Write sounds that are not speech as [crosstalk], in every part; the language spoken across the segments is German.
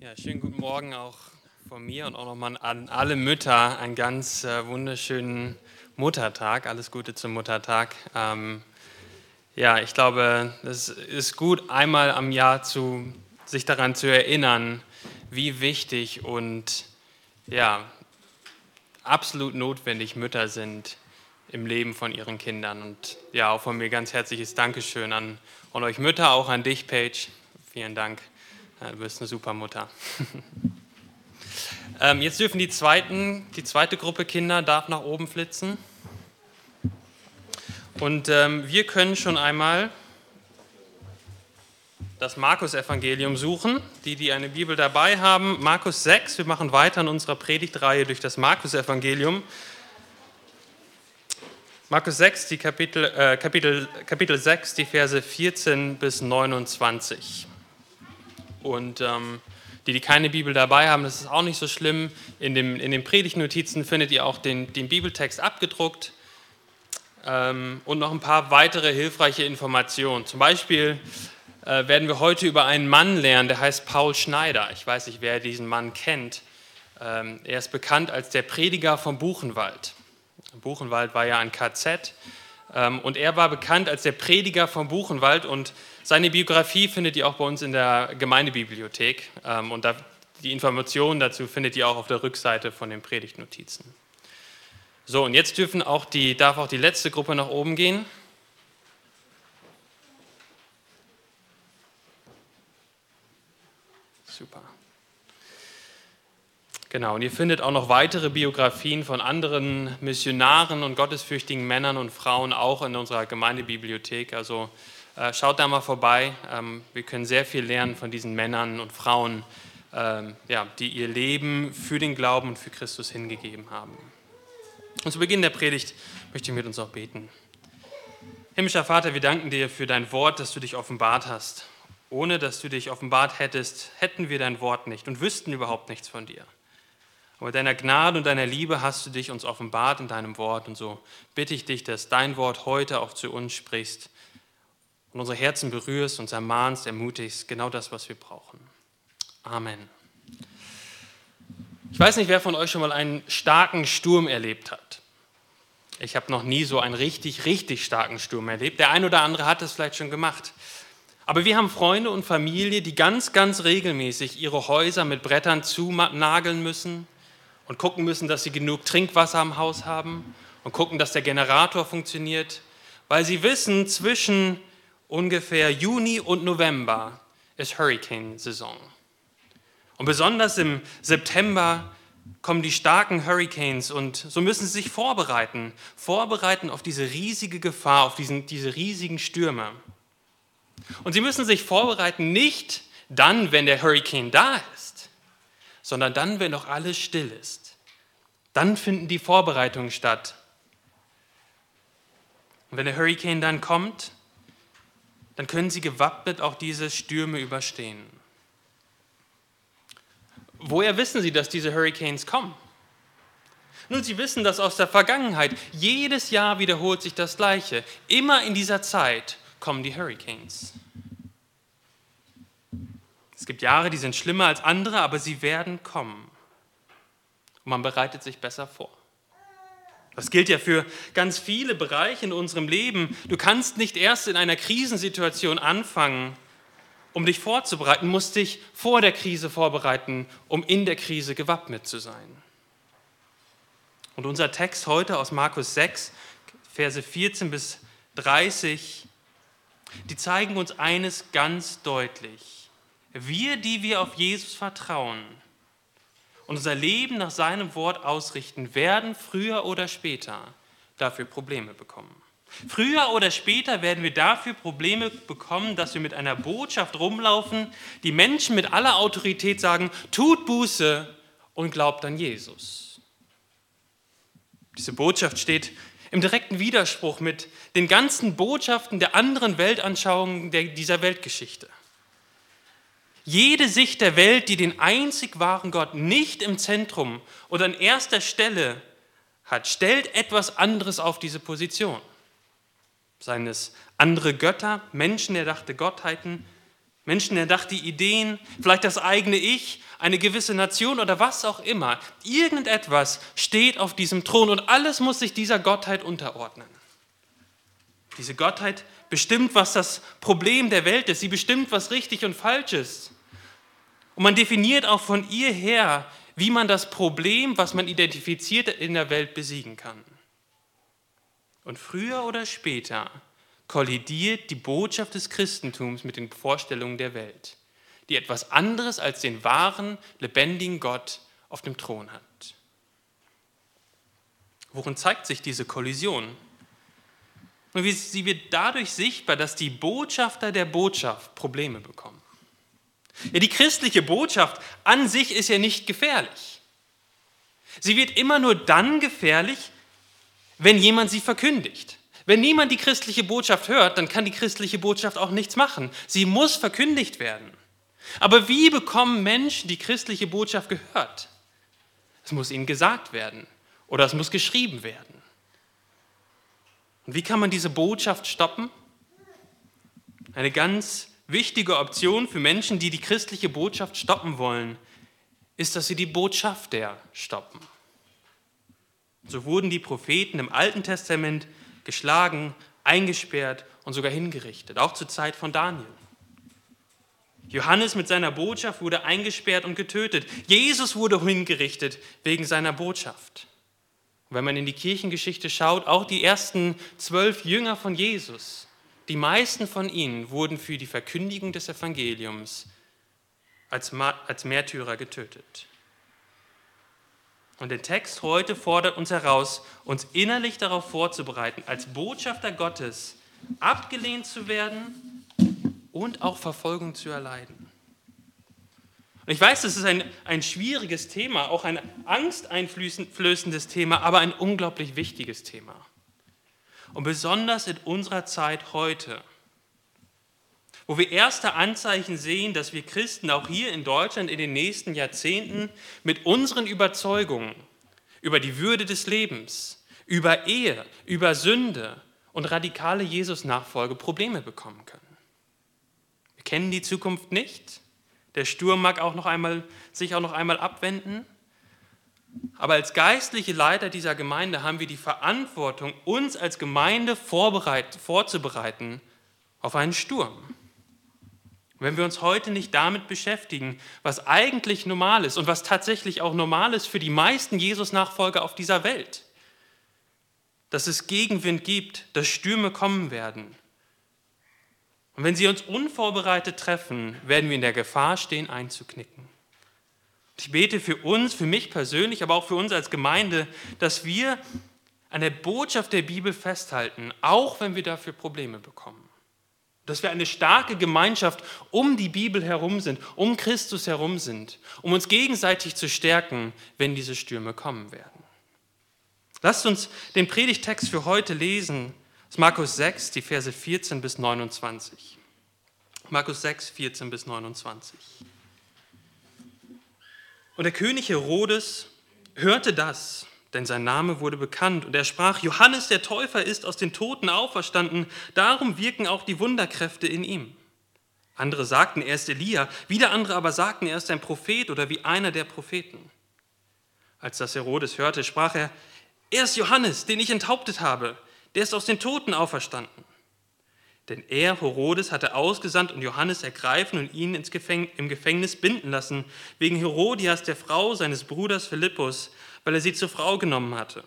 Ja, schönen guten Morgen auch von mir und auch nochmal an alle Mütter einen ganz äh, wunderschönen Muttertag. Alles Gute zum Muttertag. Ähm, ja, ich glaube, es ist gut, einmal am Jahr zu, sich daran zu erinnern, wie wichtig und ja, absolut notwendig Mütter sind im Leben von ihren Kindern. Und ja, auch von mir ganz herzliches Dankeschön an, an euch Mütter, auch an dich, Paige. Vielen Dank. Ja, du bist eine super Mutter. [laughs] ähm, jetzt dürfen die, zweiten, die zweite Gruppe Kinder darf nach oben flitzen. Und ähm, wir können schon einmal das Markus-Evangelium suchen. Die, die eine Bibel dabei haben, Markus 6. Wir machen weiter in unserer Predigtreihe durch das Markus-Evangelium. Markus 6, die Kapitel, äh, Kapitel, Kapitel 6, die Verse 14 bis 29. Und ähm, die, die keine Bibel dabei haben, das ist auch nicht so schlimm. In, dem, in den Predigtnotizen findet ihr auch den, den Bibeltext abgedruckt ähm, und noch ein paar weitere hilfreiche Informationen. Zum Beispiel äh, werden wir heute über einen Mann lernen, der heißt Paul Schneider. Ich weiß nicht, wer diesen Mann kennt. Ähm, er ist bekannt als der Prediger vom Buchenwald. Buchenwald war ja ein KZ und er war bekannt als der Prediger vom Buchenwald und seine Biografie findet ihr auch bei uns in der Gemeindebibliothek ähm, und die Informationen dazu findet ihr auch auf der Rückseite von den Predigtnotizen. So, und jetzt dürfen auch die, darf auch die letzte Gruppe nach oben gehen. Super. Genau, und ihr findet auch noch weitere Biografien von anderen Missionaren und gottesfürchtigen Männern und Frauen auch in unserer Gemeindebibliothek. Also äh, schaut da mal vorbei. Ähm, wir können sehr viel lernen von diesen Männern und Frauen, ähm, ja, die ihr Leben für den Glauben und für Christus hingegeben haben. Und zu Beginn der Predigt möchte ich mit uns auch beten. Himmlischer Vater, wir danken dir für dein Wort, dass du dich offenbart hast. Ohne dass du dich offenbart hättest, hätten wir dein Wort nicht und wüssten überhaupt nichts von dir. Aber deiner Gnade und deiner Liebe hast du dich uns offenbart in deinem Wort. Und so bitte ich dich, dass dein Wort heute auch zu uns spricht und unsere Herzen berührst, uns ermahnst, ermutigst, genau das, was wir brauchen. Amen. Ich weiß nicht, wer von euch schon mal einen starken Sturm erlebt hat. Ich habe noch nie so einen richtig, richtig starken Sturm erlebt. Der ein oder andere hat es vielleicht schon gemacht. Aber wir haben Freunde und Familie, die ganz, ganz regelmäßig ihre Häuser mit Brettern zunageln müssen und gucken müssen, dass sie genug Trinkwasser im Haus haben und gucken, dass der Generator funktioniert, weil sie wissen, zwischen ungefähr Juni und November ist Hurricane-Saison. Und besonders im September kommen die starken Hurricanes und so müssen sie sich vorbereiten, vorbereiten auf diese riesige Gefahr, auf diesen, diese riesigen Stürme. Und sie müssen sich vorbereiten nicht dann, wenn der Hurricane da ist, sondern dann, wenn noch alles still ist. Dann finden die Vorbereitungen statt. Und wenn der Hurricane dann kommt, dann können sie gewappnet auch diese Stürme überstehen. Woher wissen sie, dass diese Hurricanes kommen? Nun, sie wissen das aus der Vergangenheit. Jedes Jahr wiederholt sich das Gleiche. Immer in dieser Zeit kommen die Hurricanes. Es gibt Jahre, die sind schlimmer als andere, aber sie werden kommen. Und man bereitet sich besser vor. Das gilt ja für ganz viele Bereiche in unserem Leben. Du kannst nicht erst in einer Krisensituation anfangen, um dich vorzubereiten, musst dich vor der Krise vorbereiten, um in der Krise gewappnet zu sein. Und unser Text heute aus Markus 6, Verse 14 bis 30, die zeigen uns eines ganz deutlich. Wir, die wir auf Jesus vertrauen, und unser Leben nach seinem Wort ausrichten, werden früher oder später dafür Probleme bekommen. Früher oder später werden wir dafür Probleme bekommen, dass wir mit einer Botschaft rumlaufen, die Menschen mit aller Autorität sagen, tut Buße und glaubt an Jesus. Diese Botschaft steht im direkten Widerspruch mit den ganzen Botschaften der anderen Weltanschauungen dieser Weltgeschichte. Jede Sicht der Welt, die den einzig wahren Gott nicht im Zentrum oder an erster Stelle hat, stellt etwas anderes auf diese Position. Seien es andere Götter, menschenerdachte Gottheiten, Menschen erdachte Ideen, vielleicht das eigene Ich, eine gewisse Nation oder was auch immer. Irgendetwas steht auf diesem Thron und alles muss sich dieser Gottheit unterordnen. Diese Gottheit bestimmt, was das Problem der Welt ist. Sie bestimmt, was richtig und falsch ist. Und man definiert auch von ihr her, wie man das Problem, was man identifiziert in der Welt, besiegen kann. Und früher oder später kollidiert die Botschaft des Christentums mit den Vorstellungen der Welt, die etwas anderes als den wahren, lebendigen Gott auf dem Thron hat. Worin zeigt sich diese Kollision? Und sie wird dadurch sichtbar, dass die Botschafter der Botschaft Probleme bekommen. Ja, die christliche Botschaft an sich ist ja nicht gefährlich. Sie wird immer nur dann gefährlich, wenn jemand sie verkündigt. Wenn niemand die christliche Botschaft hört, dann kann die christliche Botschaft auch nichts machen. Sie muss verkündigt werden. Aber wie bekommen Menschen die christliche Botschaft gehört? Es muss ihnen gesagt werden oder es muss geschrieben werden. Und wie kann man diese Botschaft stoppen? Eine ganz wichtige Option für Menschen, die die christliche Botschaft stoppen wollen, ist, dass sie die Botschafter stoppen. So wurden die Propheten im Alten Testament geschlagen, eingesperrt und sogar hingerichtet, auch zur Zeit von Daniel. Johannes mit seiner Botschaft wurde eingesperrt und getötet. Jesus wurde hingerichtet wegen seiner Botschaft. Und wenn man in die Kirchengeschichte schaut, auch die ersten zwölf Jünger von Jesus, die meisten von ihnen wurden für die Verkündigung des Evangeliums als, als Märtyrer getötet. Und der Text heute fordert uns heraus, uns innerlich darauf vorzubereiten, als Botschafter Gottes abgelehnt zu werden und auch Verfolgung zu erleiden. Und ich weiß, das ist ein, ein schwieriges Thema, auch ein angsteinflößendes Thema, aber ein unglaublich wichtiges Thema. Und besonders in unserer Zeit heute, wo wir erste Anzeichen sehen, dass wir Christen auch hier in Deutschland in den nächsten Jahrzehnten mit unseren Überzeugungen über die Würde des Lebens, über Ehe, über Sünde und radikale Jesus-Nachfolge Probleme bekommen können. Wir kennen die Zukunft nicht, der Sturm mag auch noch einmal, sich auch noch einmal abwenden. Aber als geistliche Leiter dieser Gemeinde haben wir die Verantwortung, uns als Gemeinde vorzubereiten auf einen Sturm. Wenn wir uns heute nicht damit beschäftigen, was eigentlich normal ist und was tatsächlich auch normal ist für die meisten Jesus-Nachfolger auf dieser Welt, dass es Gegenwind gibt, dass Stürme kommen werden, und wenn sie uns unvorbereitet treffen, werden wir in der Gefahr stehen, einzuknicken. Ich bete für uns, für mich persönlich, aber auch für uns als Gemeinde, dass wir an der Botschaft der Bibel festhalten, auch wenn wir dafür Probleme bekommen. Dass wir eine starke Gemeinschaft um die Bibel herum sind, um Christus herum sind, um uns gegenseitig zu stärken, wenn diese Stürme kommen werden. Lasst uns den Predigtext für heute lesen ist Markus 6, die Verse 14 bis 29. Markus 6, 14 bis 29. Und der König Herodes hörte das, denn sein Name wurde bekannt, und er sprach, Johannes der Täufer ist aus den Toten auferstanden, darum wirken auch die Wunderkräfte in ihm. Andere sagten, er ist Elia, wieder andere aber sagten, er ist ein Prophet oder wie einer der Propheten. Als das Herodes hörte, sprach er, er ist Johannes, den ich enthauptet habe der ist aus den Toten auferstanden. Denn er, Herodes, hatte ausgesandt und Johannes ergreifen und ihn ins Gefäng im Gefängnis binden lassen, wegen Herodias, der Frau seines Bruders Philippus, weil er sie zur Frau genommen hatte.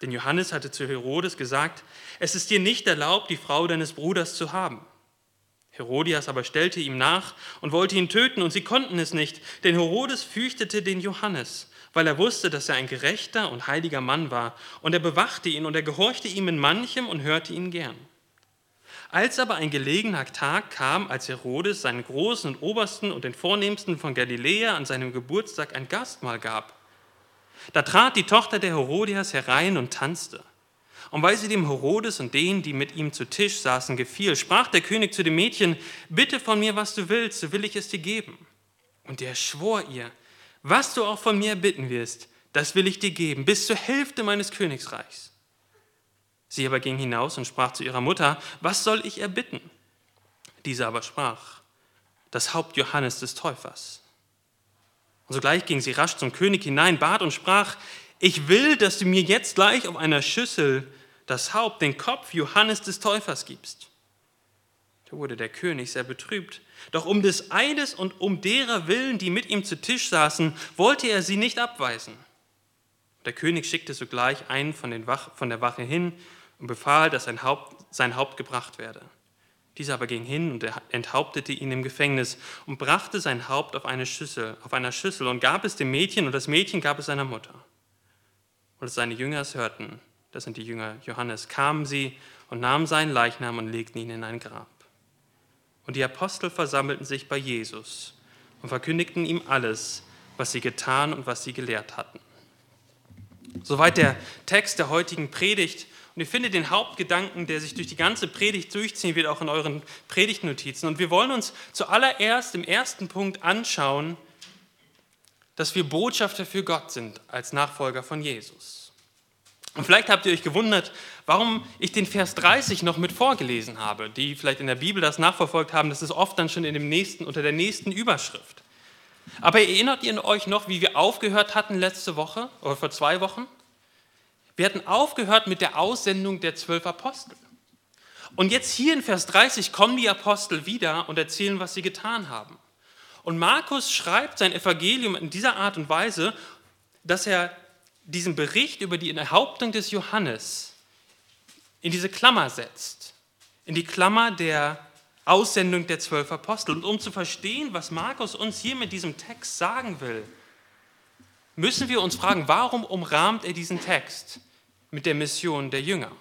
Denn Johannes hatte zu Herodes gesagt, es ist dir nicht erlaubt, die Frau deines Bruders zu haben. Herodias aber stellte ihm nach und wollte ihn töten, und sie konnten es nicht, denn Herodes fürchtete den Johannes, weil er wusste, dass er ein gerechter und heiliger Mann war, und er bewachte ihn und er gehorchte ihm in manchem und hörte ihn gern. Als aber ein gelegener Tag kam, als Herodes seinen Großen und Obersten und den Vornehmsten von Galiläa an seinem Geburtstag ein Gastmahl gab, da trat die Tochter der Herodias herein und tanzte. Und weil sie dem Herodes und denen, die mit ihm zu Tisch saßen, gefiel, sprach der König zu dem Mädchen, bitte von mir, was du willst, so will ich es dir geben. Und er schwor ihr, was du auch von mir bitten wirst, das will ich dir geben, bis zur Hälfte meines Königsreichs. Sie aber ging hinaus und sprach zu ihrer Mutter, was soll ich erbitten? Diese aber sprach, das Haupt Johannes des Täufers. Und sogleich ging sie rasch zum König hinein, bat und sprach, ich will, dass du mir jetzt gleich auf einer Schüssel das Haupt, den Kopf Johannes des Täufers gibst. Da wurde der König sehr betrübt. Doch um des Eides und um derer Willen, die mit ihm zu Tisch saßen, wollte er sie nicht abweisen. Der König schickte sogleich einen von, Wach, von der Wache hin und befahl, dass sein Haupt, sein Haupt gebracht werde. Dieser aber ging hin und enthauptete ihn im Gefängnis und brachte sein Haupt auf eine Schüssel, auf einer Schüssel und gab es dem Mädchen und das Mädchen gab es seiner Mutter. Und als seine Jünger es hörten, das sind die Jünger Johannes, kamen sie und nahmen seinen Leichnam und legten ihn in ein Grab. Und die Apostel versammelten sich bei Jesus und verkündigten ihm alles, was sie getan und was sie gelehrt hatten. Soweit der Text der heutigen Predigt. Und ihr findet den Hauptgedanken, der sich durch die ganze Predigt durchziehen wird, auch in euren Predigtnotizen. Und wir wollen uns zuallererst im ersten Punkt anschauen, dass wir Botschafter für Gott sind als Nachfolger von Jesus. Und vielleicht habt ihr euch gewundert, warum ich den Vers 30 noch mit vorgelesen habe. Die vielleicht in der Bibel das nachverfolgt haben, das ist oft dann schon in dem nächsten, unter der nächsten Überschrift. Aber erinnert ihr euch noch, wie wir aufgehört hatten letzte Woche oder vor zwei Wochen? Wir hatten aufgehört mit der Aussendung der zwölf Apostel. Und jetzt hier in Vers 30 kommen die Apostel wieder und erzählen, was sie getan haben. Und Markus schreibt sein Evangelium in dieser Art und Weise, dass er diesen Bericht über die Enthauptung des Johannes in diese Klammer setzt, in die Klammer der Aussendung der zwölf Apostel. Und um zu verstehen, was Markus uns hier mit diesem Text sagen will, müssen wir uns fragen, warum umrahmt er diesen Text mit der Mission der Jünger?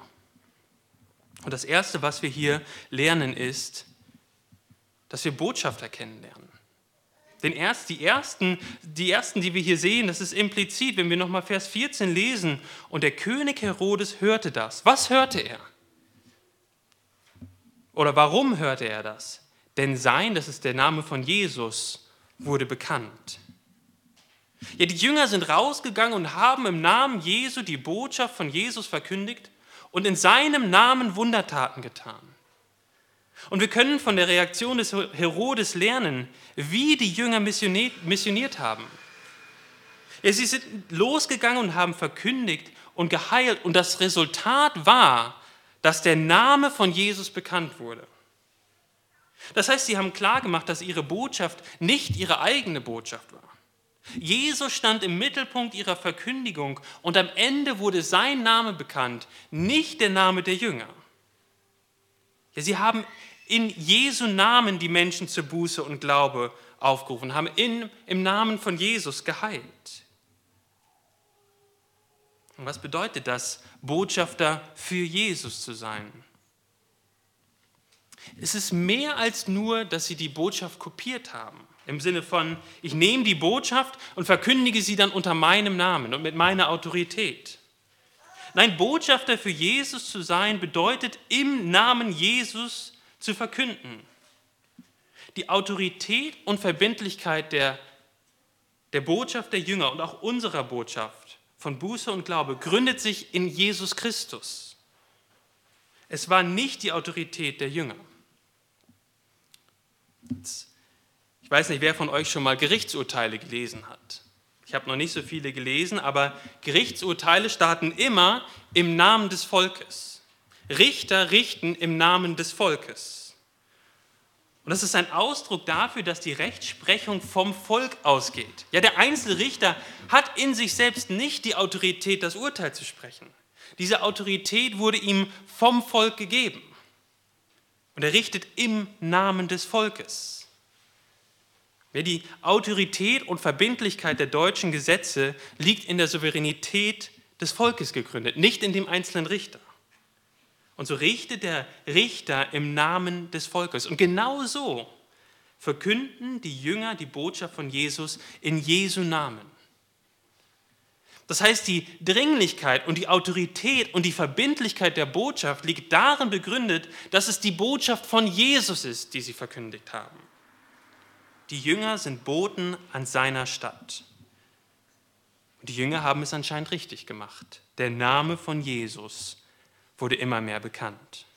Und das Erste, was wir hier lernen, ist, dass wir Botschafter kennenlernen. Den erst, die, ersten, die ersten, die wir hier sehen, das ist implizit, wenn wir nochmal Vers 14 lesen. Und der König Herodes hörte das. Was hörte er? Oder warum hörte er das? Denn sein, das ist der Name von Jesus, wurde bekannt. Ja, die Jünger sind rausgegangen und haben im Namen Jesu die Botschaft von Jesus verkündigt und in seinem Namen Wundertaten getan. Und wir können von der Reaktion des Herodes lernen, wie die Jünger missioniert haben. Ja, sie sind losgegangen und haben verkündigt und geheilt und das Resultat war, dass der Name von Jesus bekannt wurde. Das heißt, sie haben klargemacht, dass ihre Botschaft nicht ihre eigene Botschaft war. Jesus stand im Mittelpunkt ihrer Verkündigung und am Ende wurde sein Name bekannt, nicht der Name der Jünger. Ja, sie haben in Jesu Namen die Menschen zur Buße und Glaube aufgerufen, haben in, im Namen von Jesus geheilt. Und was bedeutet das, Botschafter für Jesus zu sein? Es ist mehr als nur, dass sie die Botschaft kopiert haben. Im Sinne von, ich nehme die Botschaft und verkündige sie dann unter meinem Namen und mit meiner Autorität. Nein, Botschafter für Jesus zu sein bedeutet, im Namen Jesus zu verkünden. Die Autorität und Verbindlichkeit der, der Botschaft der Jünger und auch unserer Botschaft von Buße und Glaube gründet sich in Jesus Christus. Es war nicht die Autorität der Jünger. Ich weiß nicht, wer von euch schon mal Gerichtsurteile gelesen hat. Ich habe noch nicht so viele gelesen, aber Gerichtsurteile starten immer im Namen des Volkes. Richter richten im Namen des Volkes. Und das ist ein Ausdruck dafür, dass die Rechtsprechung vom Volk ausgeht. Ja, der einzelne Richter hat in sich selbst nicht die Autorität, das Urteil zu sprechen. Diese Autorität wurde ihm vom Volk gegeben. Und er richtet im Namen des Volkes. Die Autorität und Verbindlichkeit der deutschen Gesetze liegt in der Souveränität des Volkes gegründet, nicht in dem einzelnen Richter. Und so richtet der Richter im Namen des Volkes. Und genau so verkünden die Jünger die Botschaft von Jesus in Jesu Namen. Das heißt, die Dringlichkeit und die Autorität und die Verbindlichkeit der Botschaft liegt darin begründet, dass es die Botschaft von Jesus ist, die sie verkündigt haben. Die Jünger sind Boten an seiner Stadt. Und die Jünger haben es anscheinend richtig gemacht. Der Name von Jesus wurde immer mehr bekannt.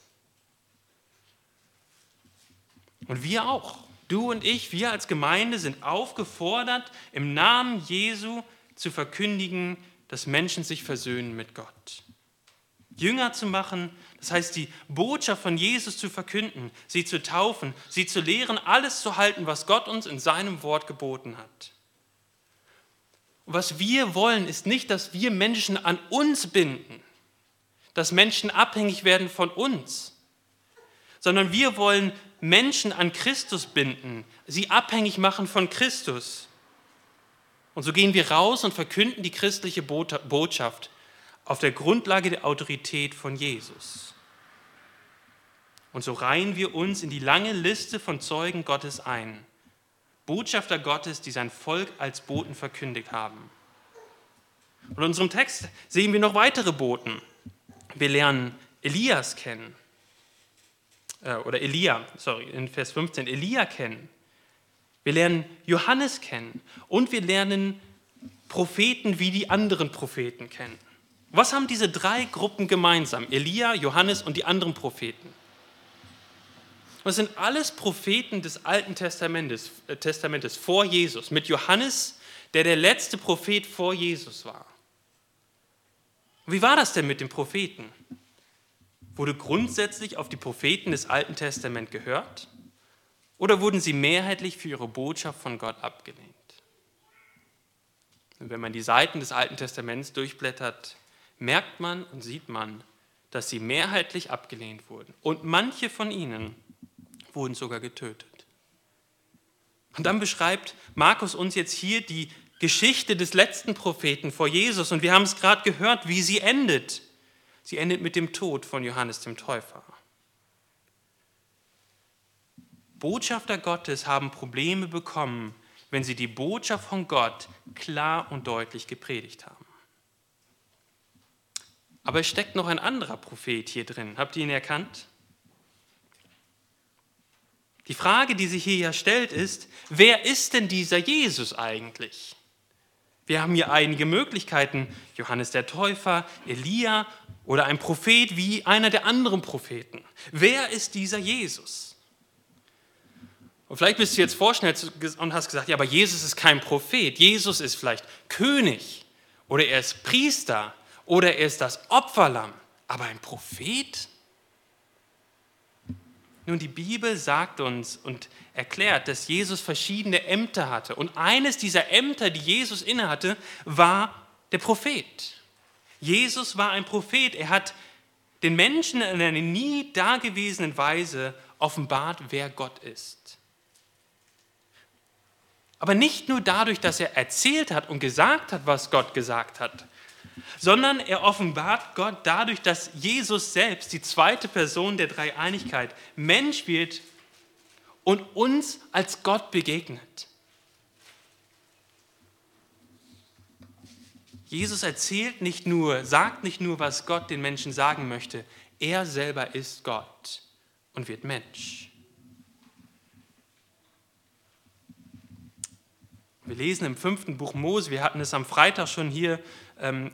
Und wir auch. Du und ich, wir als Gemeinde sind aufgefordert, im Namen Jesu zu verkündigen, dass Menschen sich versöhnen mit Gott. Jünger zu machen, das heißt die Botschaft von Jesus zu verkünden, sie zu taufen, sie zu lehren, alles zu halten, was Gott uns in seinem Wort geboten hat. Und was wir wollen, ist nicht, dass wir Menschen an uns binden, dass Menschen abhängig werden von uns, sondern wir wollen Menschen an Christus binden, sie abhängig machen von Christus. Und so gehen wir raus und verkünden die christliche Botschaft auf der Grundlage der Autorität von Jesus. Und so reihen wir uns in die lange Liste von Zeugen Gottes ein. Botschafter Gottes, die sein Volk als Boten verkündigt haben. Und in unserem Text sehen wir noch weitere Boten. Wir lernen Elias kennen, äh, oder Elia, sorry, in Vers 15, Elia kennen. Wir lernen Johannes kennen und wir lernen Propheten wie die anderen Propheten kennen. Was haben diese drei Gruppen gemeinsam? Elia, Johannes und die anderen Propheten. Das sind alles Propheten des Alten Testamentes, äh, Testamentes vor Jesus, mit Johannes, der der letzte Prophet vor Jesus war. Wie war das denn mit den Propheten? Wurde grundsätzlich auf die Propheten des Alten Testaments gehört oder wurden sie mehrheitlich für ihre Botschaft von Gott abgelehnt? Und wenn man die Seiten des Alten Testaments durchblättert, merkt man und sieht man, dass sie mehrheitlich abgelehnt wurden. Und manche von ihnen wurden sogar getötet. Und dann beschreibt Markus uns jetzt hier die Geschichte des letzten Propheten vor Jesus. Und wir haben es gerade gehört, wie sie endet. Sie endet mit dem Tod von Johannes dem Täufer. Botschafter Gottes haben Probleme bekommen, wenn sie die Botschaft von Gott klar und deutlich gepredigt haben. Aber es steckt noch ein anderer Prophet hier drin. Habt ihr ihn erkannt? Die Frage, die sich hier ja stellt, ist, wer ist denn dieser Jesus eigentlich? Wir haben hier einige Möglichkeiten, Johannes der Täufer, Elia oder ein Prophet wie einer der anderen Propheten. Wer ist dieser Jesus? Und vielleicht bist du jetzt vorschnell und hast gesagt, ja, aber Jesus ist kein Prophet. Jesus ist vielleicht König oder er ist Priester oder er ist das Opferlamm. Aber ein Prophet? Nun, die Bibel sagt uns und erklärt, dass Jesus verschiedene Ämter hatte. Und eines dieser Ämter, die Jesus innehatte, war der Prophet. Jesus war ein Prophet. Er hat den Menschen in einer nie dagewesenen Weise offenbart, wer Gott ist. Aber nicht nur dadurch, dass er erzählt hat und gesagt hat, was Gott gesagt hat, sondern er offenbart Gott dadurch, dass Jesus selbst, die zweite Person der Dreieinigkeit, Mensch wird und uns als Gott begegnet. Jesus erzählt nicht nur, sagt nicht nur, was Gott den Menschen sagen möchte, er selber ist Gott und wird Mensch. Wir lesen im fünften Buch Mose, wir hatten es am Freitag schon hier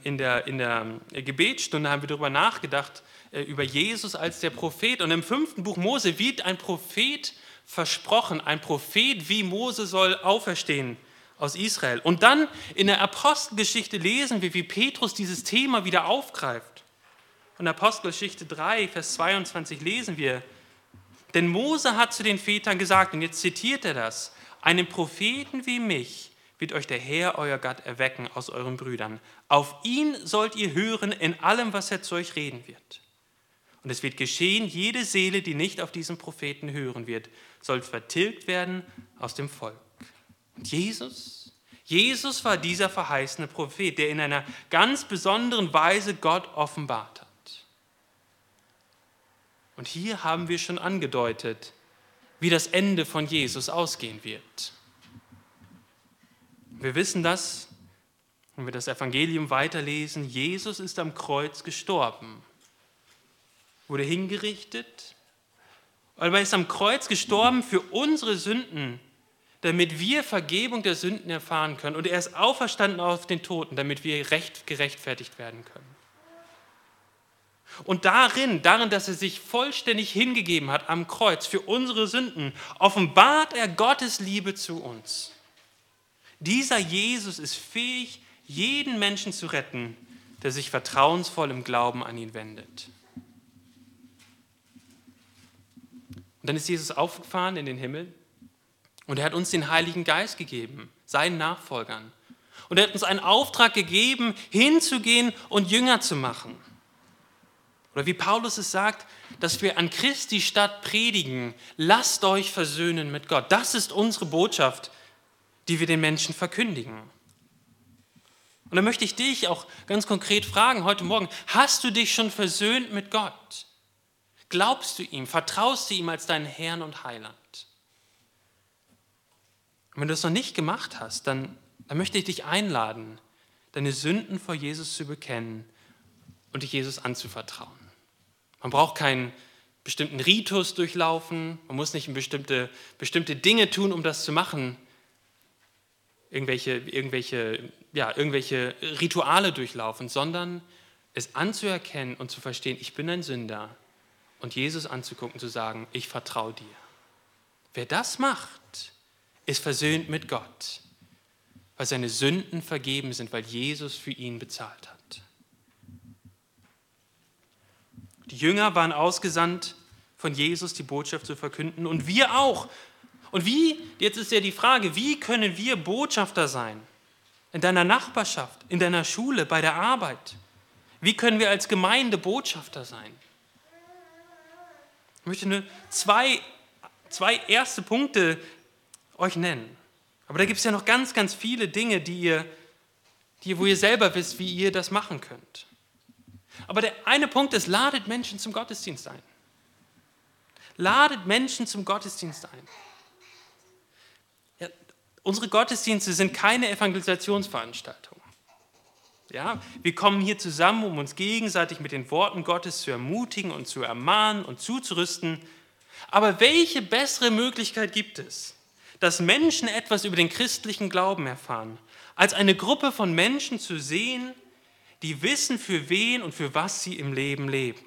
in der, in der äh, Gebetsstunde, haben wir darüber nachgedacht, äh, über Jesus als der Prophet. Und im fünften Buch Mose wird ein Prophet versprochen, ein Prophet wie Mose soll auferstehen aus Israel. Und dann in der Apostelgeschichte lesen wir, wie Petrus dieses Thema wieder aufgreift. Von Apostelgeschichte 3, Vers 22 lesen wir, denn Mose hat zu den Vätern gesagt, und jetzt zitiert er das, einen Propheten wie mich wird euch der Herr, euer Gott, erwecken aus euren Brüdern. Auf ihn sollt ihr hören in allem, was er zu euch reden wird. Und es wird geschehen, jede Seele, die nicht auf diesen Propheten hören wird, soll vertilgt werden aus dem Volk. Und Jesus, Jesus war dieser verheißene Prophet, der in einer ganz besonderen Weise Gott offenbart hat. Und hier haben wir schon angedeutet, wie das Ende von Jesus ausgehen wird. Wir wissen das, wenn wir das Evangelium weiterlesen, Jesus ist am Kreuz gestorben, wurde hingerichtet, aber er ist am Kreuz gestorben für unsere Sünden, damit wir Vergebung der Sünden erfahren können. Und er ist auferstanden auf den Toten, damit wir recht, gerechtfertigt werden können. Und darin, darin, dass er sich vollständig hingegeben hat am Kreuz für unsere Sünden, offenbart er Gottes Liebe zu uns. Dieser Jesus ist fähig, jeden Menschen zu retten, der sich vertrauensvoll im Glauben an ihn wendet. Und dann ist Jesus aufgefahren in den Himmel und er hat uns den Heiligen Geist gegeben, seinen Nachfolgern. Und er hat uns einen Auftrag gegeben, hinzugehen und Jünger zu machen. Oder wie Paulus es sagt, dass wir an Christi Stadt predigen, lasst euch versöhnen mit Gott. Das ist unsere Botschaft, die wir den Menschen verkündigen. Und da möchte ich dich auch ganz konkret fragen heute Morgen, hast du dich schon versöhnt mit Gott? Glaubst du ihm? Vertraust du ihm als deinen Herrn und Heiland? Und wenn du es noch nicht gemacht hast, dann, dann möchte ich dich einladen, deine Sünden vor Jesus zu bekennen und dich Jesus anzuvertrauen. Man braucht keinen bestimmten Ritus durchlaufen, man muss nicht bestimmte, bestimmte Dinge tun, um das zu machen, irgendwelche, irgendwelche, ja, irgendwelche Rituale durchlaufen, sondern es anzuerkennen und zu verstehen, ich bin ein Sünder und Jesus anzugucken, zu sagen, ich vertraue dir. Wer das macht, ist versöhnt mit Gott, weil seine Sünden vergeben sind, weil Jesus für ihn bezahlt hat. Die Jünger waren ausgesandt, von Jesus die Botschaft zu verkünden und wir auch. Und wie, jetzt ist ja die Frage, wie können wir Botschafter sein? In deiner Nachbarschaft, in deiner Schule, bei der Arbeit? Wie können wir als Gemeinde Botschafter sein? Ich möchte nur zwei, zwei erste Punkte euch nennen. Aber da gibt es ja noch ganz, ganz viele Dinge, die ihr, die, wo ihr selber wisst, wie ihr das machen könnt. Aber der eine Punkt ist, ladet Menschen zum Gottesdienst ein. Ladet Menschen zum Gottesdienst ein. Unsere Gottesdienste sind keine Evangelisationsveranstaltung. Ja, wir kommen hier zusammen, um uns gegenseitig mit den Worten Gottes zu ermutigen und zu ermahnen und zuzurüsten. Aber welche bessere Möglichkeit gibt es, dass Menschen etwas über den christlichen Glauben erfahren, als eine Gruppe von Menschen zu sehen, die wissen, für wen und für was sie im Leben leben.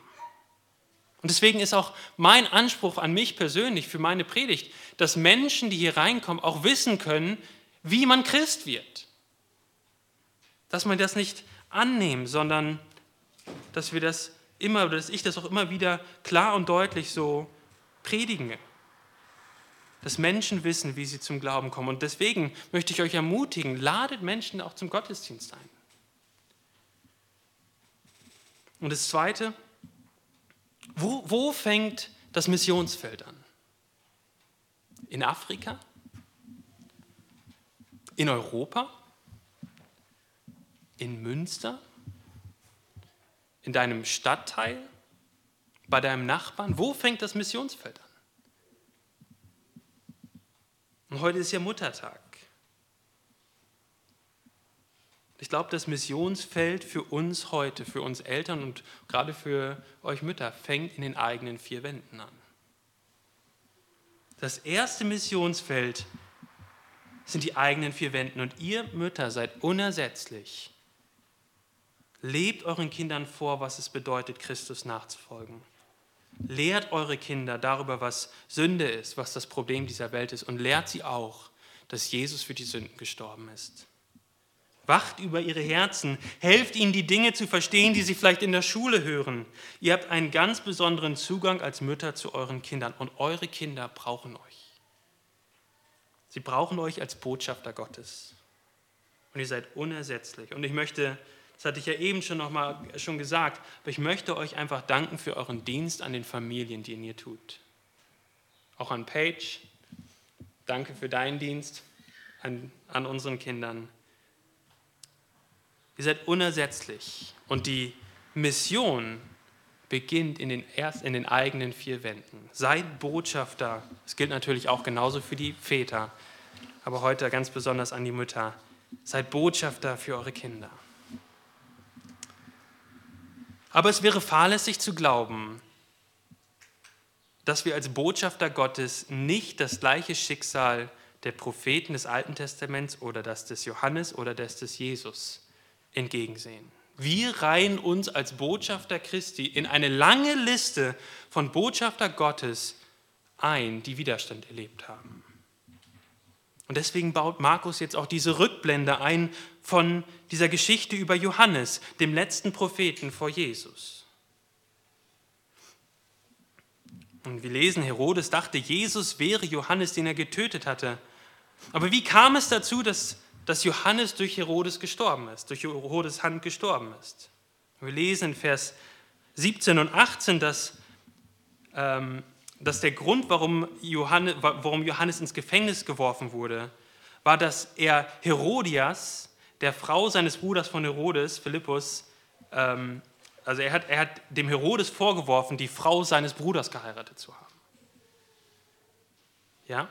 Und deswegen ist auch mein Anspruch an mich persönlich für meine Predigt, dass Menschen, die hier reinkommen, auch wissen können, wie man Christ wird. Dass man das nicht annehmen, sondern dass wir das immer, oder dass ich das auch immer wieder klar und deutlich so predigen. Dass Menschen wissen, wie sie zum Glauben kommen. Und deswegen möchte ich euch ermutigen, ladet Menschen auch zum Gottesdienst ein. Und das Zweite, wo, wo fängt das Missionsfeld an? In Afrika? In Europa? In Münster? In deinem Stadtteil? Bei deinem Nachbarn? Wo fängt das Missionsfeld an? Und heute ist ja Muttertag. Ich glaube, das Missionsfeld für uns heute, für uns Eltern und gerade für euch Mütter, fängt in den eigenen vier Wänden an. Das erste Missionsfeld sind die eigenen vier Wänden und ihr Mütter seid unersetzlich. Lebt euren Kindern vor, was es bedeutet, Christus nachzufolgen. Lehrt eure Kinder darüber, was Sünde ist, was das Problem dieser Welt ist und lehrt sie auch, dass Jesus für die Sünden gestorben ist. Wacht über ihre Herzen, helft ihnen die Dinge zu verstehen, die sie vielleicht in der Schule hören. Ihr habt einen ganz besonderen Zugang als Mütter zu euren Kindern und eure Kinder brauchen euch. Sie brauchen euch als Botschafter Gottes. Und ihr seid unersetzlich. Und ich möchte, das hatte ich ja eben schon noch mal schon gesagt, aber ich möchte euch einfach danken für euren Dienst an den Familien, den ihr tut. Auch an Paige, danke für deinen Dienst an, an unseren Kindern. Ihr seid unersetzlich. Und die Mission beginnt in den, erst in den eigenen vier Wänden. Seid Botschafter. Das gilt natürlich auch genauso für die Väter, aber heute ganz besonders an die Mütter. Seid Botschafter für eure Kinder. Aber es wäre fahrlässig zu glauben, dass wir als Botschafter Gottes nicht das gleiche Schicksal der Propheten des Alten Testaments oder das des Johannes oder das des Jesus entgegensehen. Wir reihen uns als Botschafter Christi in eine lange Liste von Botschafter Gottes ein, die Widerstand erlebt haben. Und deswegen baut Markus jetzt auch diese Rückblende ein von dieser Geschichte über Johannes, dem letzten Propheten vor Jesus. Und wir lesen, Herodes dachte, Jesus wäre Johannes, den er getötet hatte. Aber wie kam es dazu, dass, dass Johannes durch Herodes gestorben ist, durch Herodes Hand gestorben ist? Wir lesen in Vers 17 und 18, dass ähm, dass der Grund, warum Johannes, warum Johannes ins Gefängnis geworfen wurde, war, dass er Herodias, der Frau seines Bruders von Herodes, Philippus, ähm, also er hat, er hat dem Herodes vorgeworfen, die Frau seines Bruders geheiratet zu haben. Ja?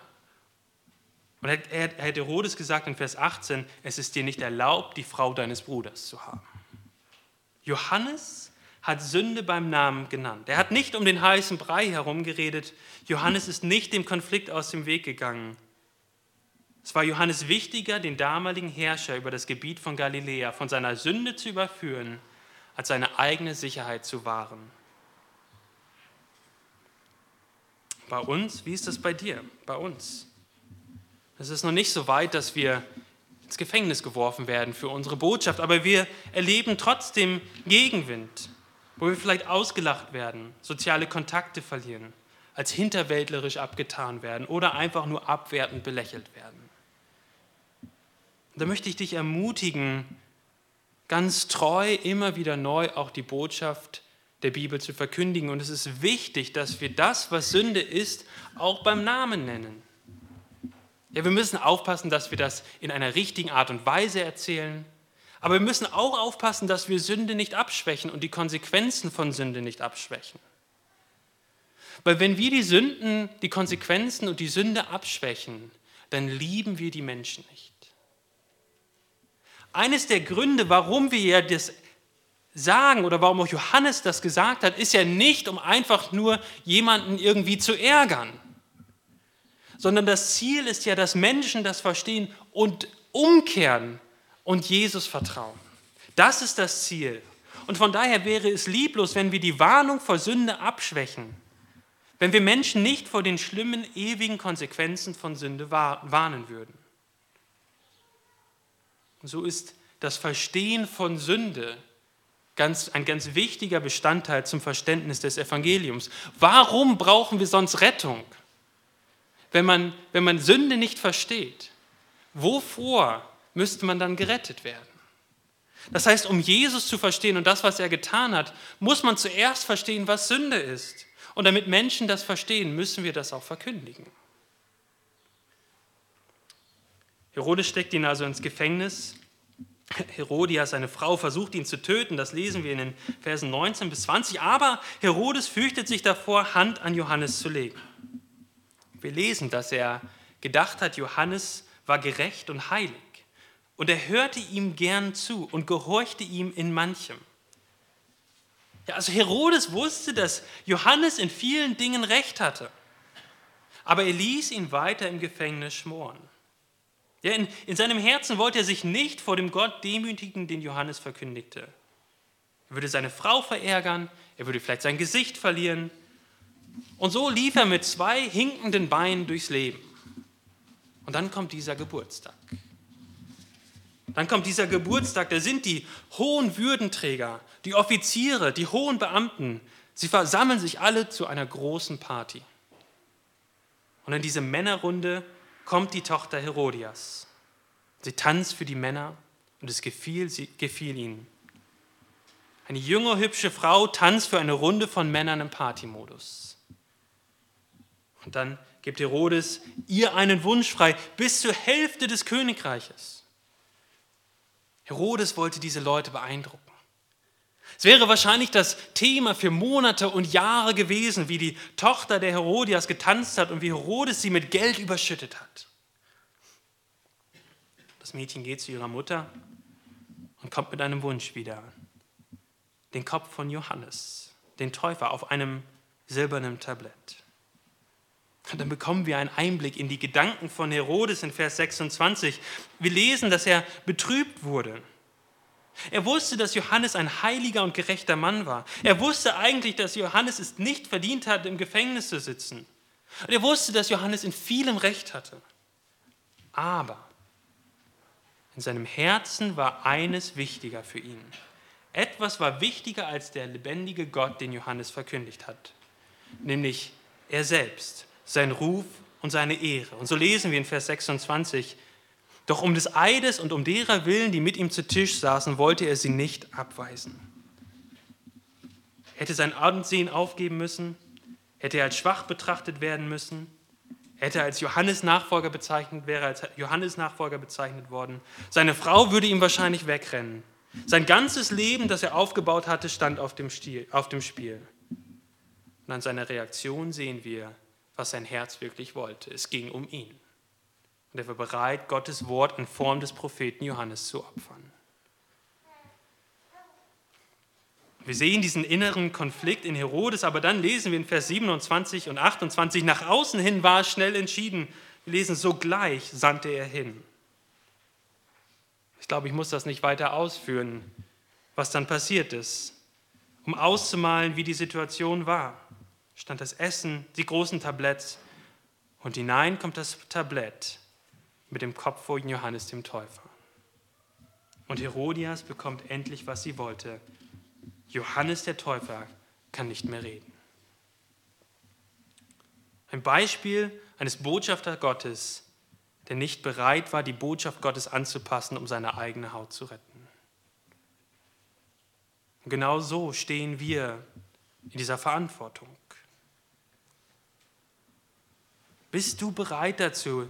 Und er, hat Herodes gesagt in Vers 18, es ist dir nicht erlaubt, die Frau deines Bruders zu haben. Johannes hat Sünde beim Namen genannt. Er hat nicht um den heißen Brei herumgeredet. Johannes ist nicht dem Konflikt aus dem Weg gegangen. Es war Johannes wichtiger, den damaligen Herrscher über das Gebiet von Galiläa von seiner Sünde zu überführen, als seine eigene Sicherheit zu wahren. Bei uns, wie ist das bei dir? Bei uns. Es ist noch nicht so weit, dass wir ins Gefängnis geworfen werden für unsere Botschaft, aber wir erleben trotzdem Gegenwind wo wir vielleicht ausgelacht werden, soziale Kontakte verlieren, als hinterwäldlerisch abgetan werden oder einfach nur abwertend belächelt werden. da möchte ich dich ermutigen, ganz treu immer wieder neu auch die Botschaft der Bibel zu verkündigen. Und es ist wichtig, dass wir das, was Sünde ist, auch beim Namen nennen. Ja, wir müssen aufpassen, dass wir das in einer richtigen Art und Weise erzählen, aber wir müssen auch aufpassen, dass wir Sünde nicht abschwächen und die Konsequenzen von Sünde nicht abschwächen. Weil wenn wir die Sünden, die Konsequenzen und die Sünde abschwächen, dann lieben wir die Menschen nicht. Eines der Gründe, warum wir ja das sagen oder warum auch Johannes das gesagt hat, ist ja nicht, um einfach nur jemanden irgendwie zu ärgern, sondern das Ziel ist ja, dass Menschen das verstehen und umkehren und Jesus vertrauen. Das ist das Ziel. Und von daher wäre es lieblos, wenn wir die Warnung vor Sünde abschwächen, wenn wir Menschen nicht vor den schlimmen, ewigen Konsequenzen von Sünde warnen würden. So ist das Verstehen von Sünde ganz, ein ganz wichtiger Bestandteil zum Verständnis des Evangeliums. Warum brauchen wir sonst Rettung, wenn man, wenn man Sünde nicht versteht? Wovor müsste man dann gerettet werden. Das heißt, um Jesus zu verstehen und das, was er getan hat, muss man zuerst verstehen, was Sünde ist. Und damit Menschen das verstehen, müssen wir das auch verkündigen. Herodes steckt ihn also ins Gefängnis. Herodias, seine Frau, versucht ihn zu töten. Das lesen wir in den Versen 19 bis 20. Aber Herodes fürchtet sich davor, Hand an Johannes zu legen. Wir lesen, dass er gedacht hat, Johannes war gerecht und heilig. Und er hörte ihm gern zu und gehorchte ihm in manchem. Ja, also Herodes wusste, dass Johannes in vielen Dingen recht hatte. Aber er ließ ihn weiter im Gefängnis schmoren. Ja, in, in seinem Herzen wollte er sich nicht vor dem Gott demütigen, den Johannes verkündigte. Er würde seine Frau verärgern, er würde vielleicht sein Gesicht verlieren. Und so lief er mit zwei hinkenden Beinen durchs Leben. Und dann kommt dieser Geburtstag. Dann kommt dieser Geburtstag, da sind die hohen Würdenträger, die Offiziere, die hohen Beamten. Sie versammeln sich alle zu einer großen Party. Und in diese Männerrunde kommt die Tochter Herodias. Sie tanzt für die Männer und es gefiel, sie, gefiel ihnen. Eine junge, hübsche Frau tanzt für eine Runde von Männern im Partymodus. Und dann gibt Herodes ihr einen Wunsch frei bis zur Hälfte des Königreiches. Herodes wollte diese Leute beeindrucken. Es wäre wahrscheinlich das Thema für Monate und Jahre gewesen, wie die Tochter der Herodias getanzt hat und wie Herodes sie mit Geld überschüttet hat. Das Mädchen geht zu ihrer Mutter und kommt mit einem Wunsch wieder. Den Kopf von Johannes, den Täufer, auf einem silbernen Tablett. Und dann bekommen wir einen Einblick in die Gedanken von Herodes in Vers 26. Wir lesen, dass er betrübt wurde. Er wusste, dass Johannes ein heiliger und gerechter Mann war. Er wusste eigentlich, dass Johannes es nicht verdient hatte, im Gefängnis zu sitzen. Und er wusste, dass Johannes in vielem Recht hatte. Aber in seinem Herzen war eines wichtiger für ihn. Etwas war wichtiger als der lebendige Gott, den Johannes verkündigt hat, nämlich er selbst, sein Ruf und seine Ehre. Und so lesen wir in Vers 26, doch um des Eides und um derer Willen, die mit ihm zu Tisch saßen, wollte er sie nicht abweisen. Hätte sein Ansehen aufgeben müssen, hätte er als schwach betrachtet werden müssen, hätte er als Johannes Nachfolger bezeichnet, wäre als Johannes Nachfolger bezeichnet worden. Seine Frau würde ihm wahrscheinlich wegrennen. Sein ganzes Leben, das er aufgebaut hatte, stand auf dem, Stil, auf dem Spiel. Und an seiner Reaktion sehen wir, was sein Herz wirklich wollte. Es ging um ihn. Und er war bereit, Gottes Wort in Form des Propheten Johannes zu opfern. Wir sehen diesen inneren Konflikt in Herodes, aber dann lesen wir in Vers 27 und 28, nach außen hin war es schnell entschieden. Wir lesen, sogleich sandte er hin. Ich glaube, ich muss das nicht weiter ausführen, was dann passiert ist. Um auszumalen, wie die Situation war, stand das Essen, die großen Tabletts und hinein kommt das Tablett mit dem Kopf von Johannes dem Täufer. Und Herodias bekommt endlich, was sie wollte. Johannes der Täufer kann nicht mehr reden. Ein Beispiel eines Botschafter Gottes, der nicht bereit war, die Botschaft Gottes anzupassen, um seine eigene Haut zu retten. Und genau so stehen wir in dieser Verantwortung. Bist du bereit dazu,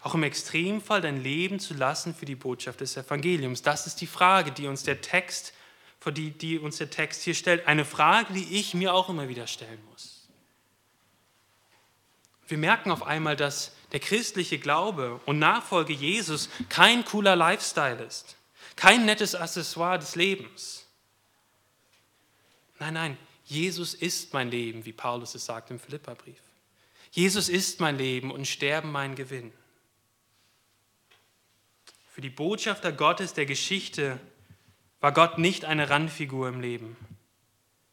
auch im Extremfall dein Leben zu lassen für die Botschaft des Evangeliums? Das ist die Frage, die uns der Text, vor die, die uns der Text hier stellt. Eine Frage, die ich mir auch immer wieder stellen muss. Wir merken auf einmal, dass der christliche Glaube und Nachfolge Jesus kein cooler Lifestyle ist, kein nettes Accessoire des Lebens. Nein, nein, Jesus ist mein Leben, wie Paulus es sagt im Philipperbrief. Jesus ist mein Leben und Sterben mein Gewinn. Für die Botschafter Gottes der Geschichte war Gott nicht eine Randfigur im Leben.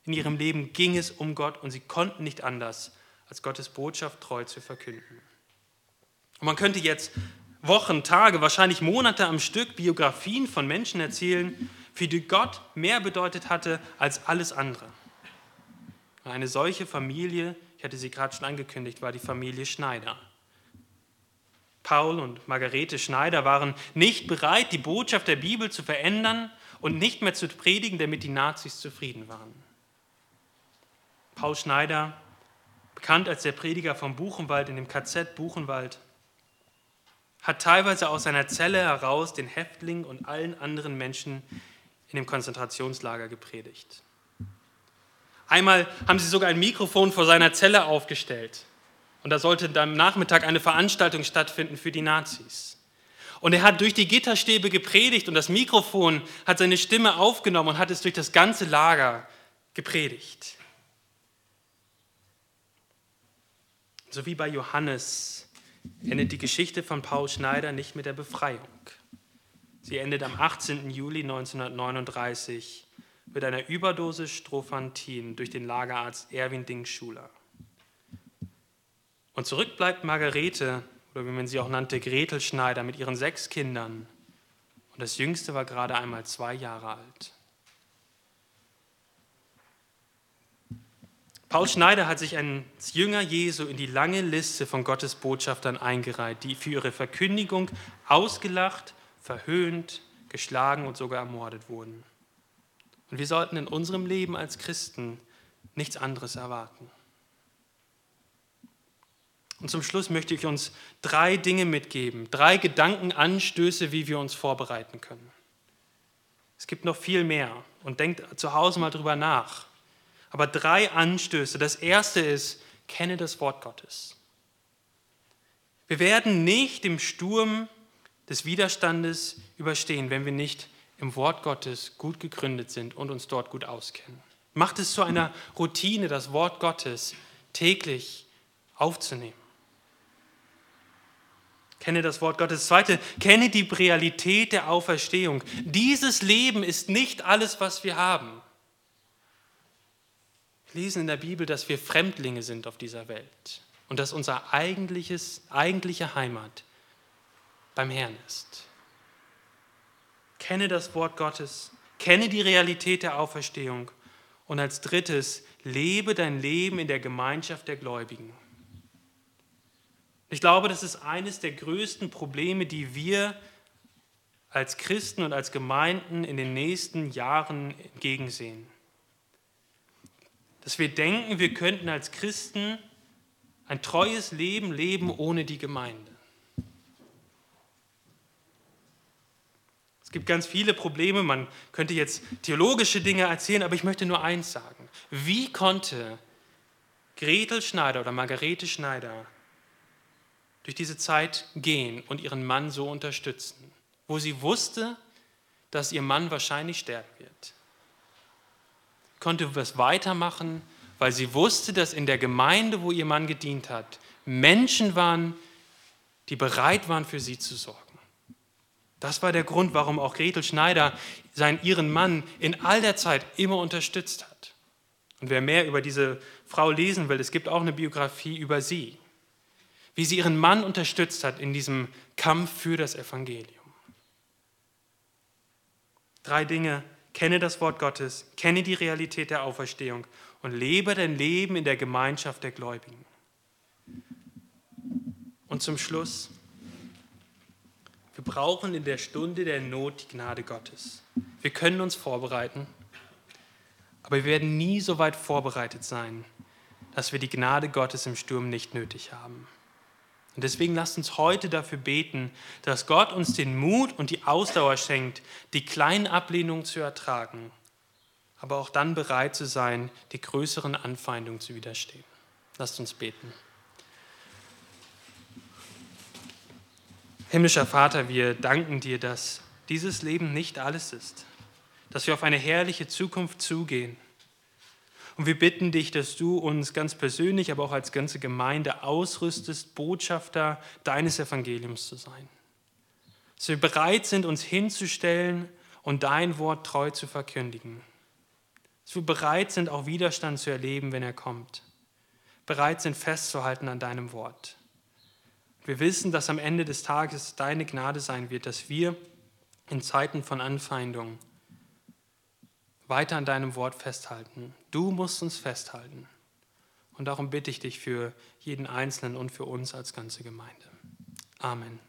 In ihrem Leben ging es um Gott und sie konnten nicht anders, als Gottes Botschaft treu zu verkünden. Und man könnte jetzt Wochen, Tage, wahrscheinlich Monate am Stück Biografien von Menschen erzählen, für die Gott mehr bedeutet hatte als alles andere. Eine solche Familie, ich hatte sie gerade schon angekündigt, war die Familie Schneider. Paul und Margarete Schneider waren nicht bereit, die Botschaft der Bibel zu verändern und nicht mehr zu predigen, damit die Nazis zufrieden waren. Paul Schneider, bekannt als der Prediger vom Buchenwald in dem KZ Buchenwald, hat teilweise aus seiner Zelle heraus den Häftlingen und allen anderen Menschen in dem Konzentrationslager gepredigt. Einmal haben sie sogar ein Mikrofon vor seiner Zelle aufgestellt und da sollte dann am Nachmittag eine Veranstaltung stattfinden für die Nazis. Und er hat durch die Gitterstäbe gepredigt und das Mikrofon hat seine Stimme aufgenommen und hat es durch das ganze Lager gepredigt. So wie bei Johannes endet die Geschichte von Paul Schneider nicht mit der Befreiung. Sie endet am 18. Juli 1939 mit einer Überdosis Strophantin durch den Lagerarzt Erwin Ding Schuler. Und zurück bleibt Margarete, oder wie man sie auch nannte, Gretel Schneider mit ihren sechs Kindern. Und das jüngste war gerade einmal zwei Jahre alt. Paul Schneider hat sich als Jünger Jesu in die lange Liste von Gottes Botschaftern eingereiht, die für ihre Verkündigung ausgelacht, verhöhnt, geschlagen und sogar ermordet wurden. Und wir sollten in unserem Leben als Christen nichts anderes erwarten. Und zum Schluss möchte ich uns drei Dinge mitgeben, drei Gedankenanstöße, wie wir uns vorbereiten können. Es gibt noch viel mehr und denkt zu Hause mal drüber nach. Aber drei Anstöße. Das erste ist, kenne das Wort Gottes. Wir werden nicht im Sturm des Widerstandes überstehen, wenn wir nicht im Wort Gottes gut gegründet sind und uns dort gut auskennen. Macht es zu einer Routine, das Wort Gottes täglich aufzunehmen. Kenne das Wort Gottes. Zweite, kenne die Realität der Auferstehung. Dieses Leben ist nicht alles, was wir haben. Wir lesen in der Bibel, dass wir Fremdlinge sind auf dieser Welt und dass unser eigentliches, eigentliche Heimat beim Herrn ist. Kenne das Wort Gottes, kenne die Realität der Auferstehung und als drittes, lebe dein Leben in der Gemeinschaft der Gläubigen. Ich glaube, das ist eines der größten Probleme, die wir als Christen und als Gemeinden in den nächsten Jahren entgegensehen. Dass wir denken, wir könnten als Christen ein treues Leben leben ohne die Gemeinde. Es gibt ganz viele Probleme, man könnte jetzt theologische Dinge erzählen, aber ich möchte nur eins sagen. Wie konnte Gretel Schneider oder Margarete Schneider durch diese Zeit gehen und ihren Mann so unterstützen, wo sie wusste, dass ihr Mann wahrscheinlich sterben wird? Konnte was weitermachen, weil sie wusste, dass in der Gemeinde, wo ihr Mann gedient hat, Menschen waren, die bereit waren, für sie zu sorgen. Das war der Grund, warum auch Gretel Schneider seinen, ihren Mann in all der Zeit immer unterstützt hat. Und wer mehr über diese Frau lesen will, es gibt auch eine Biografie über sie, wie sie ihren Mann unterstützt hat in diesem Kampf für das Evangelium. Drei Dinge. Kenne das Wort Gottes, kenne die Realität der Auferstehung und lebe dein Leben in der Gemeinschaft der Gläubigen. Und zum Schluss, wir brauchen in der Stunde der Not die Gnade Gottes. Wir können uns vorbereiten, aber wir werden nie so weit vorbereitet sein, dass wir die Gnade Gottes im Sturm nicht nötig haben. Und deswegen lasst uns heute dafür beten, dass Gott uns den Mut und die Ausdauer schenkt, die kleinen Ablehnungen zu ertragen, aber auch dann bereit zu sein, die größeren Anfeindungen zu widerstehen. Lasst uns beten. Himmlischer Vater, wir danken dir, dass dieses Leben nicht alles ist, dass wir auf eine herrliche Zukunft zugehen. Und wir bitten dich, dass du uns ganz persönlich, aber auch als ganze Gemeinde ausrüstest, Botschafter deines Evangeliums zu sein. Dass wir bereit sind, uns hinzustellen und dein Wort treu zu verkündigen. Dass wir bereit sind, auch Widerstand zu erleben, wenn er kommt. Bereit sind, festzuhalten an deinem Wort. Wir wissen, dass am Ende des Tages deine Gnade sein wird, dass wir in Zeiten von Anfeindung weiter an deinem Wort festhalten. Du musst uns festhalten. Und darum bitte ich dich für jeden Einzelnen und für uns als ganze Gemeinde. Amen.